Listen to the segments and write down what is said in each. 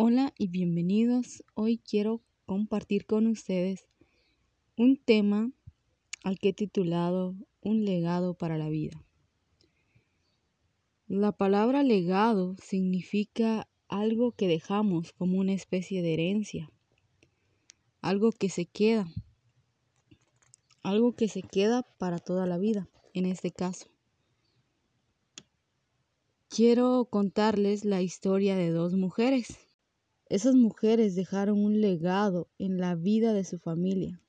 Hola y bienvenidos. Hoy quiero compartir con ustedes un tema al que he titulado Un legado para la vida. La palabra legado significa algo que dejamos como una especie de herencia, algo que se queda, algo que se queda para toda la vida, en este caso. Quiero contarles la historia de dos mujeres esas mujeres dejaron un legado en la vida de su familia.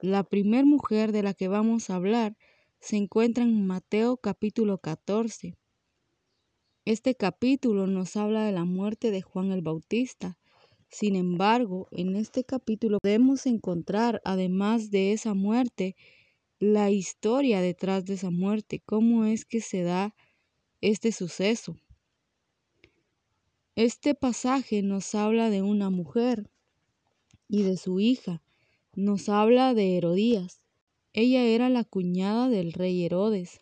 La primer mujer de la que vamos a hablar se encuentra en Mateo capítulo 14. Este capítulo nos habla de la muerte de Juan el Bautista. Sin embargo, en este capítulo podemos encontrar, además de esa muerte, la historia detrás de esa muerte, cómo es que se da este suceso. Este pasaje nos habla de una mujer y de su hija. Nos habla de Herodías. Ella era la cuñada del rey Herodes,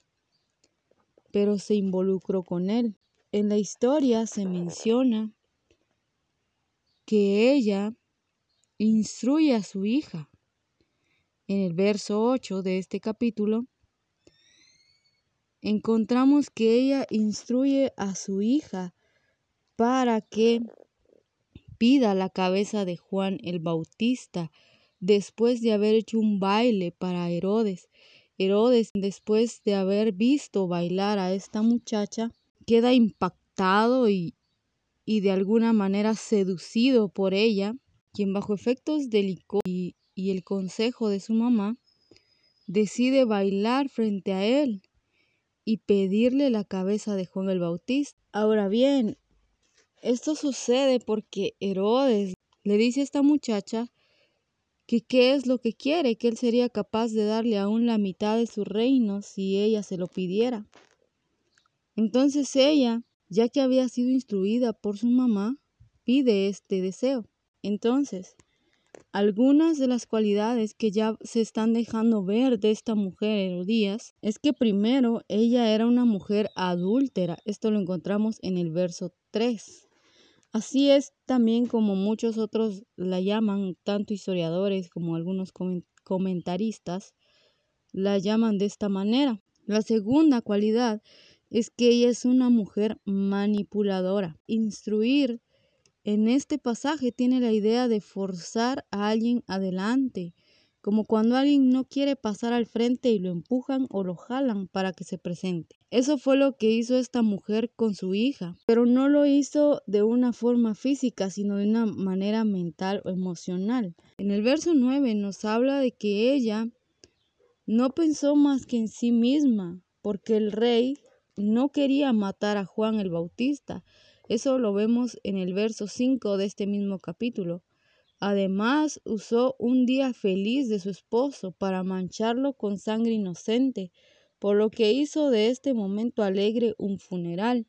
pero se involucró con él. En la historia se menciona que ella instruye a su hija. En el verso 8 de este capítulo encontramos que ella instruye a su hija para que pida la cabeza de Juan el Bautista después de haber hecho un baile para Herodes. Herodes, después de haber visto bailar a esta muchacha, queda impactado y, y de alguna manera seducido por ella, quien bajo efectos de licor y el consejo de su mamá, decide bailar frente a él y pedirle la cabeza de Juan el Bautista. Ahora bien, esto sucede porque Herodes le dice a esta muchacha que qué es lo que quiere, que él sería capaz de darle aún la mitad de su reino si ella se lo pidiera. Entonces ella, ya que había sido instruida por su mamá, pide este deseo. Entonces, algunas de las cualidades que ya se están dejando ver de esta mujer Herodías es que primero ella era una mujer adúltera. Esto lo encontramos en el verso 3. Así es también como muchos otros la llaman, tanto historiadores como algunos comentaristas, la llaman de esta manera. La segunda cualidad es que ella es una mujer manipuladora. Instruir en este pasaje tiene la idea de forzar a alguien adelante, como cuando alguien no quiere pasar al frente y lo empujan o lo jalan para que se presente. Eso fue lo que hizo esta mujer con su hija, pero no lo hizo de una forma física, sino de una manera mental o emocional. En el verso 9 nos habla de que ella no pensó más que en sí misma, porque el rey no quería matar a Juan el Bautista. Eso lo vemos en el verso 5 de este mismo capítulo. Además, usó un día feliz de su esposo para mancharlo con sangre inocente, por lo que hizo de este momento alegre un funeral.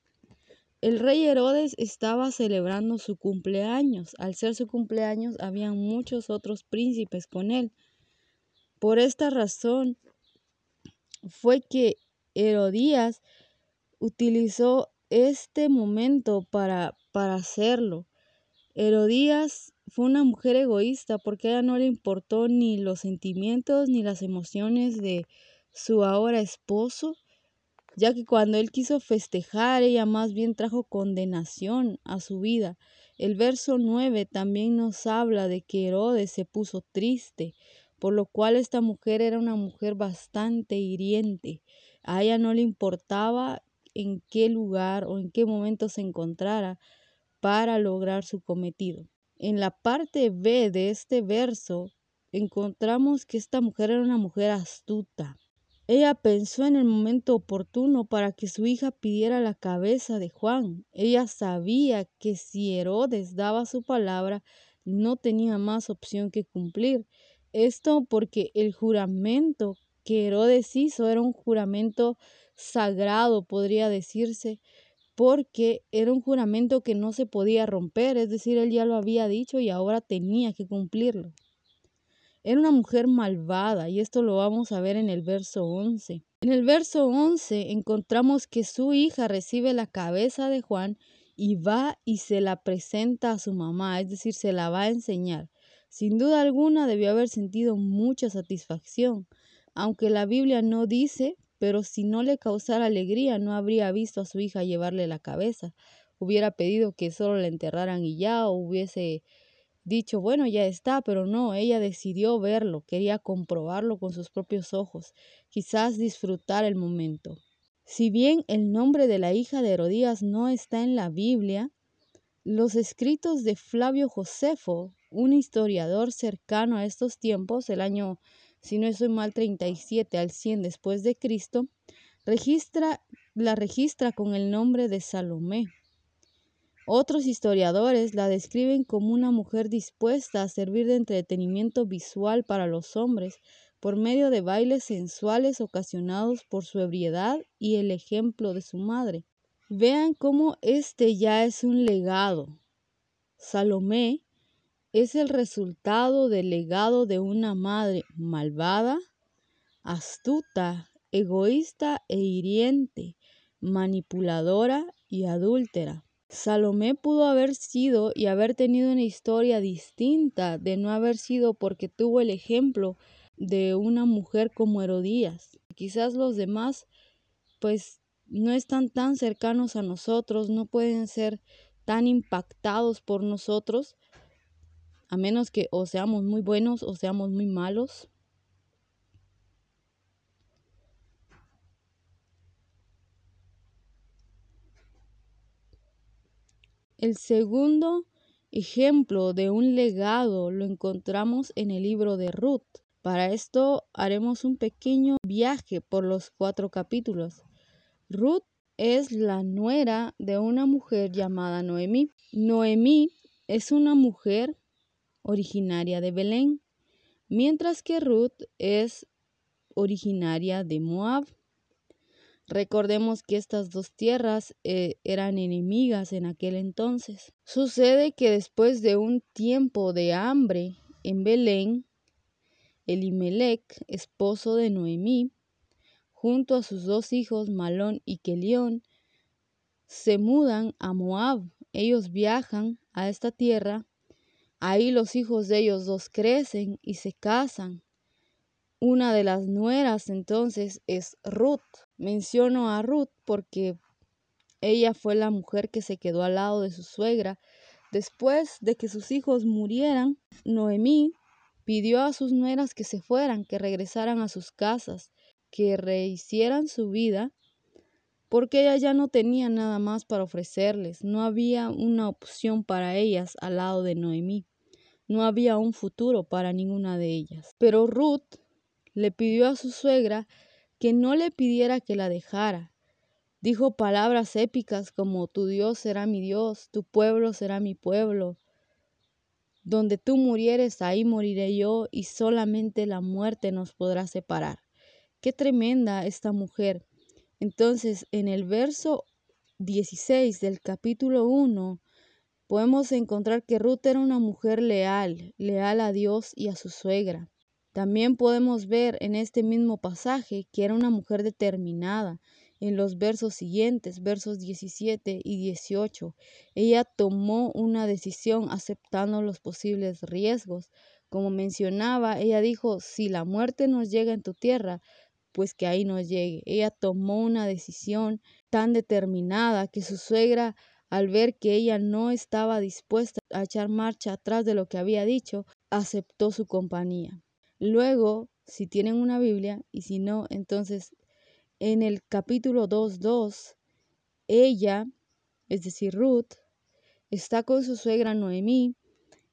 El rey Herodes estaba celebrando su cumpleaños. Al ser su cumpleaños, habían muchos otros príncipes con él. Por esta razón fue que Herodías utilizó este momento para, para hacerlo. Herodías fue una mujer egoísta porque a ella no le importó ni los sentimientos ni las emociones de su ahora esposo, ya que cuando él quiso festejar, ella más bien trajo condenación a su vida. El verso 9 también nos habla de que Herodes se puso triste, por lo cual esta mujer era una mujer bastante hiriente. A ella no le importaba en qué lugar o en qué momento se encontrara para lograr su cometido. En la parte B de este verso encontramos que esta mujer era una mujer astuta. Ella pensó en el momento oportuno para que su hija pidiera la cabeza de Juan. Ella sabía que si Herodes daba su palabra, no tenía más opción que cumplir. Esto porque el juramento que Herodes hizo era un juramento sagrado, podría decirse, porque era un juramento que no se podía romper, es decir, él ya lo había dicho y ahora tenía que cumplirlo. Era una mujer malvada y esto lo vamos a ver en el verso 11. En el verso 11 encontramos que su hija recibe la cabeza de Juan y va y se la presenta a su mamá, es decir, se la va a enseñar. Sin duda alguna debió haber sentido mucha satisfacción, aunque la Biblia no dice, pero si no le causara alegría no habría visto a su hija llevarle la cabeza, hubiera pedido que solo la enterraran y ya, o hubiese dicho, bueno, ya está, pero no, ella decidió verlo, quería comprobarlo con sus propios ojos, quizás disfrutar el momento. Si bien el nombre de la hija de Herodías no está en la Biblia, los escritos de Flavio Josefo, un historiador cercano a estos tiempos, el año, si no estoy mal, 37 al 100 después de Cristo, registra, la registra con el nombre de Salomé. Otros historiadores la describen como una mujer dispuesta a servir de entretenimiento visual para los hombres por medio de bailes sensuales ocasionados por su ebriedad y el ejemplo de su madre. Vean cómo este ya es un legado. Salomé es el resultado del legado de una madre malvada, astuta, egoísta e hiriente, manipuladora y adúltera. Salomé pudo haber sido y haber tenido una historia distinta de no haber sido porque tuvo el ejemplo de una mujer como Herodías. Quizás los demás pues no están tan cercanos a nosotros, no pueden ser tan impactados por nosotros, a menos que o seamos muy buenos o seamos muy malos. El segundo ejemplo de un legado lo encontramos en el libro de Ruth. Para esto haremos un pequeño viaje por los cuatro capítulos. Ruth es la nuera de una mujer llamada Noemí. Noemí es una mujer originaria de Belén, mientras que Ruth es originaria de Moab. Recordemos que estas dos tierras eh, eran enemigas en aquel entonces. Sucede que después de un tiempo de hambre en Belén, Elimelech, esposo de Noemí, junto a sus dos hijos Malón y Kelión, se mudan a Moab. Ellos viajan a esta tierra. Ahí los hijos de ellos dos crecen y se casan. Una de las nueras entonces es Ruth. Menciono a Ruth porque ella fue la mujer que se quedó al lado de su suegra. Después de que sus hijos murieran, Noemí pidió a sus nueras que se fueran, que regresaran a sus casas que rehicieran su vida porque ella ya no tenía nada más para ofrecerles, no había una opción para ellas al lado de Noemí, no había un futuro para ninguna de ellas. Pero Ruth le pidió a su suegra que no le pidiera que la dejara. Dijo palabras épicas como tu Dios será mi Dios, tu pueblo será mi pueblo. Donde tú murieres, ahí moriré yo, y solamente la muerte nos podrá separar. Qué tremenda esta mujer. Entonces, en el verso 16 del capítulo 1, podemos encontrar que Ruth era una mujer leal, leal a Dios y a su suegra. También podemos ver en este mismo pasaje que era una mujer determinada. En los versos siguientes, versos 17 y 18, ella tomó una decisión aceptando los posibles riesgos. Como mencionaba, ella dijo, si la muerte nos llega en tu tierra, pues que ahí no llegue. Ella tomó una decisión tan determinada que su suegra, al ver que ella no estaba dispuesta a echar marcha atrás de lo que había dicho, aceptó su compañía. Luego, si tienen una Biblia y si no, entonces en el capítulo 2.2, ella, es decir, Ruth, está con su suegra Noemí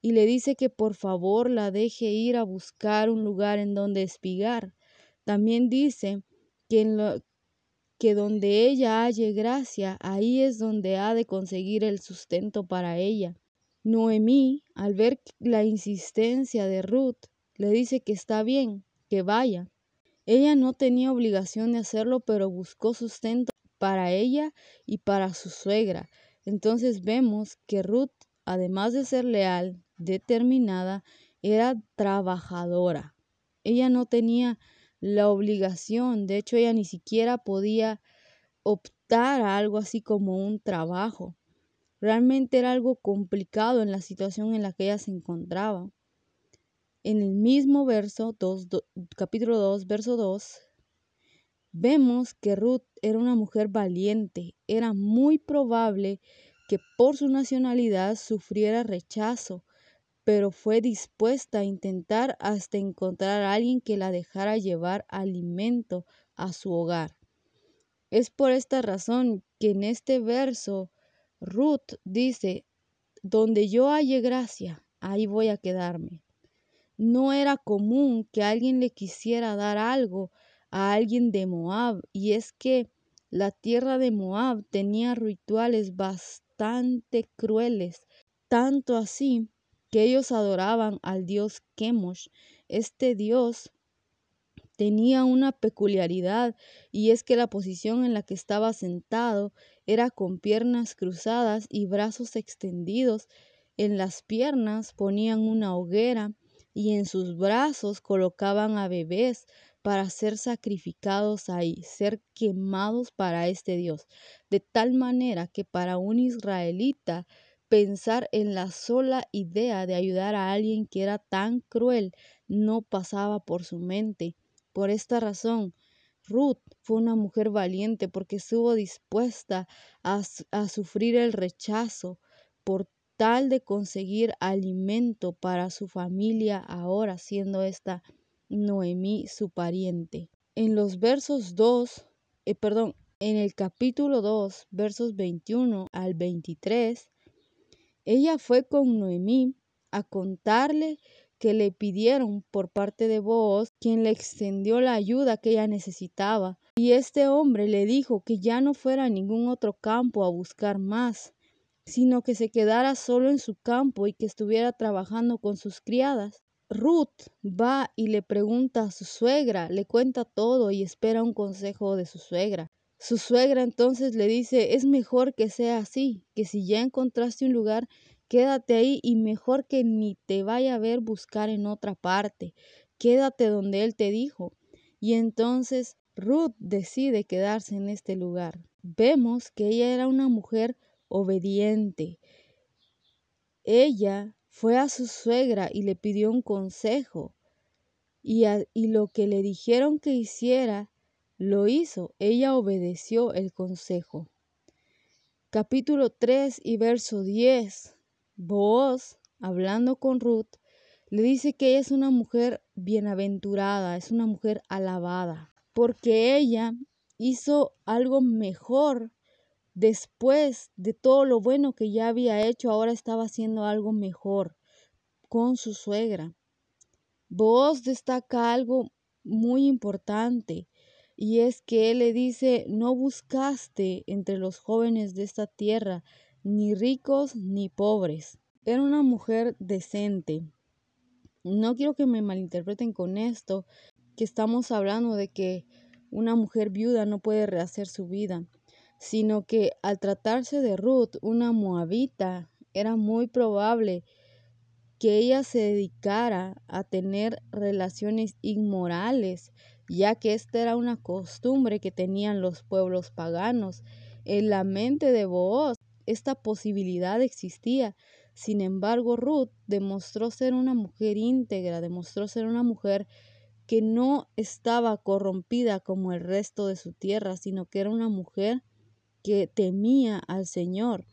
y le dice que por favor la deje ir a buscar un lugar en donde espigar también dice que, en lo, que donde ella halle gracia, ahí es donde ha de conseguir el sustento para ella. Noemí, al ver la insistencia de Ruth, le dice que está bien, que vaya. Ella no tenía obligación de hacerlo, pero buscó sustento para ella y para su suegra. Entonces vemos que Ruth, además de ser leal, determinada, era trabajadora. Ella no tenía la obligación. De hecho, ella ni siquiera podía optar a algo así como un trabajo. Realmente era algo complicado en la situación en la que ella se encontraba. En el mismo verso, capítulo 2, verso 2, vemos que Ruth era una mujer valiente. Era muy probable que por su nacionalidad sufriera rechazo, pero fue dispuesta a intentar hasta encontrar a alguien que la dejara llevar alimento a su hogar. Es por esta razón que en este verso Ruth dice, donde yo halle gracia, ahí voy a quedarme. No era común que alguien le quisiera dar algo a alguien de Moab, y es que la tierra de Moab tenía rituales bastante crueles, tanto así que ellos adoraban al dios Chemosh. Este dios tenía una peculiaridad y es que la posición en la que estaba sentado era con piernas cruzadas y brazos extendidos. En las piernas ponían una hoguera y en sus brazos colocaban a bebés para ser sacrificados ahí, ser quemados para este Dios. De tal manera que para un israelita pensar en la sola idea de ayudar a alguien que era tan cruel no pasaba por su mente. Por esta razón, Ruth fue una mujer valiente porque estuvo dispuesta a, a sufrir el rechazo por tal de conseguir alimento para su familia ahora siendo esta Noemí su pariente. En los versos 2, eh, perdón, en el capítulo 2, versos 21 al 23, ella fue con Noemí a contarle que le pidieron por parte de Booz, quien le extendió la ayuda que ella necesitaba. Y este hombre le dijo que ya no fuera a ningún otro campo a buscar más, sino que se quedara solo en su campo y que estuviera trabajando con sus criadas. Ruth va y le pregunta a su suegra, le cuenta todo y espera un consejo de su suegra. Su suegra entonces le dice, es mejor que sea así, que si ya encontraste un lugar, quédate ahí y mejor que ni te vaya a ver buscar en otra parte, quédate donde él te dijo. Y entonces Ruth decide quedarse en este lugar. Vemos que ella era una mujer obediente. Ella fue a su suegra y le pidió un consejo. Y, y, lo que le dijeron que hiciera, lo hizo. Ella obedeció el consejo. Capítulo 3 y verso 10. Boaz, hablando con Ruth, le dice que ella es una mujer bienaventurada, es una mujer alabada, porque ella hizo algo mejor Después de todo lo bueno que ya había hecho, ahora estaba haciendo algo mejor con su suegra. Vos destaca algo muy importante y es que él le dice, no buscaste entre los jóvenes de esta tierra ni ricos ni pobres. Era una mujer decente. No quiero que me malinterpreten con esto, que estamos hablando de que una mujer viuda no puede rehacer su vida sino que al tratarse de Ruth, una moabita, era muy probable que ella se dedicara a tener relaciones inmorales, ya que esta era una costumbre que tenían los pueblos paganos. En la mente de Booz esta posibilidad existía. Sin embargo, Ruth demostró ser una mujer íntegra, demostró ser una mujer que no estaba corrompida como el resto de su tierra, sino que era una mujer que temía al Señor.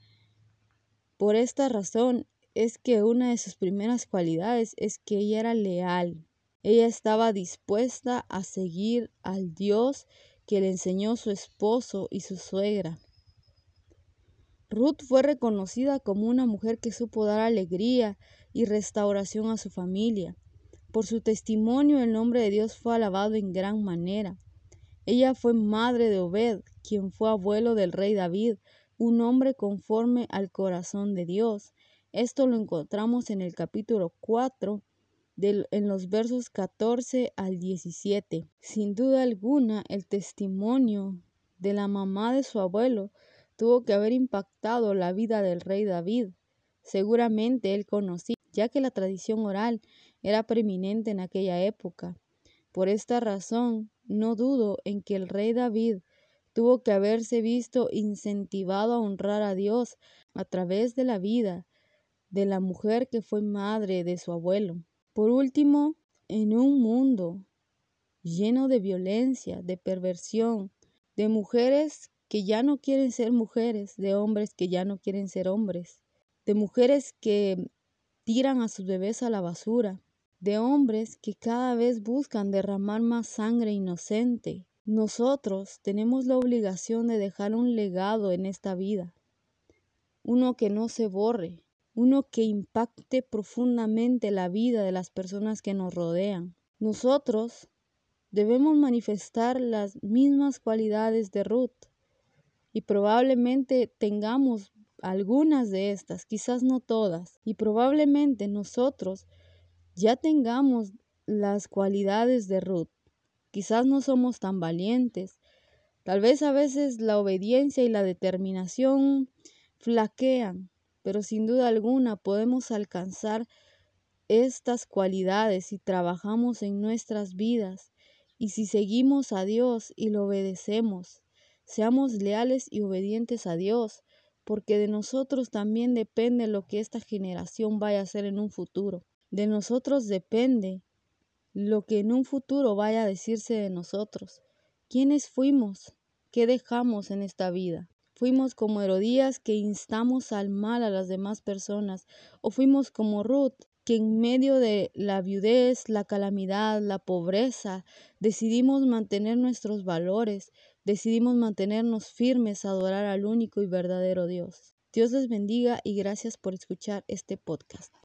Por esta razón es que una de sus primeras cualidades es que ella era leal. Ella estaba dispuesta a seguir al Dios que le enseñó su esposo y su suegra. Ruth fue reconocida como una mujer que supo dar alegría y restauración a su familia. Por su testimonio el nombre de Dios fue alabado en gran manera. Ella fue madre de Obed, quien fue abuelo del rey David, un hombre conforme al corazón de Dios. Esto lo encontramos en el capítulo 4, en los versos 14 al 17. Sin duda alguna, el testimonio de la mamá de su abuelo tuvo que haber impactado la vida del rey David. Seguramente él conocía, ya que la tradición oral era preeminente en aquella época. Por esta razón, no dudo en que el rey David tuvo que haberse visto incentivado a honrar a Dios a través de la vida de la mujer que fue madre de su abuelo. Por último, en un mundo lleno de violencia, de perversión, de mujeres que ya no quieren ser mujeres, de hombres que ya no quieren ser hombres, de mujeres que tiran a sus bebés a la basura, de hombres que cada vez buscan derramar más sangre inocente. Nosotros tenemos la obligación de dejar un legado en esta vida, uno que no se borre, uno que impacte profundamente la vida de las personas que nos rodean. Nosotros debemos manifestar las mismas cualidades de Ruth y probablemente tengamos algunas de estas, quizás no todas, y probablemente nosotros ya tengamos las cualidades de Ruth. Quizás no somos tan valientes. Tal vez a veces la obediencia y la determinación flaquean, pero sin duda alguna podemos alcanzar estas cualidades si trabajamos en nuestras vidas y si seguimos a Dios y lo obedecemos. Seamos leales y obedientes a Dios, porque de nosotros también depende lo que esta generación vaya a hacer en un futuro. De nosotros depende lo que en un futuro vaya a decirse de nosotros. ¿Quiénes fuimos? ¿Qué dejamos en esta vida? ¿Fuimos como Herodías que instamos al mal a las demás personas? ¿O fuimos como Ruth que en medio de la viudez, la calamidad, la pobreza, decidimos mantener nuestros valores, decidimos mantenernos firmes a adorar al único y verdadero Dios? Dios les bendiga y gracias por escuchar este podcast.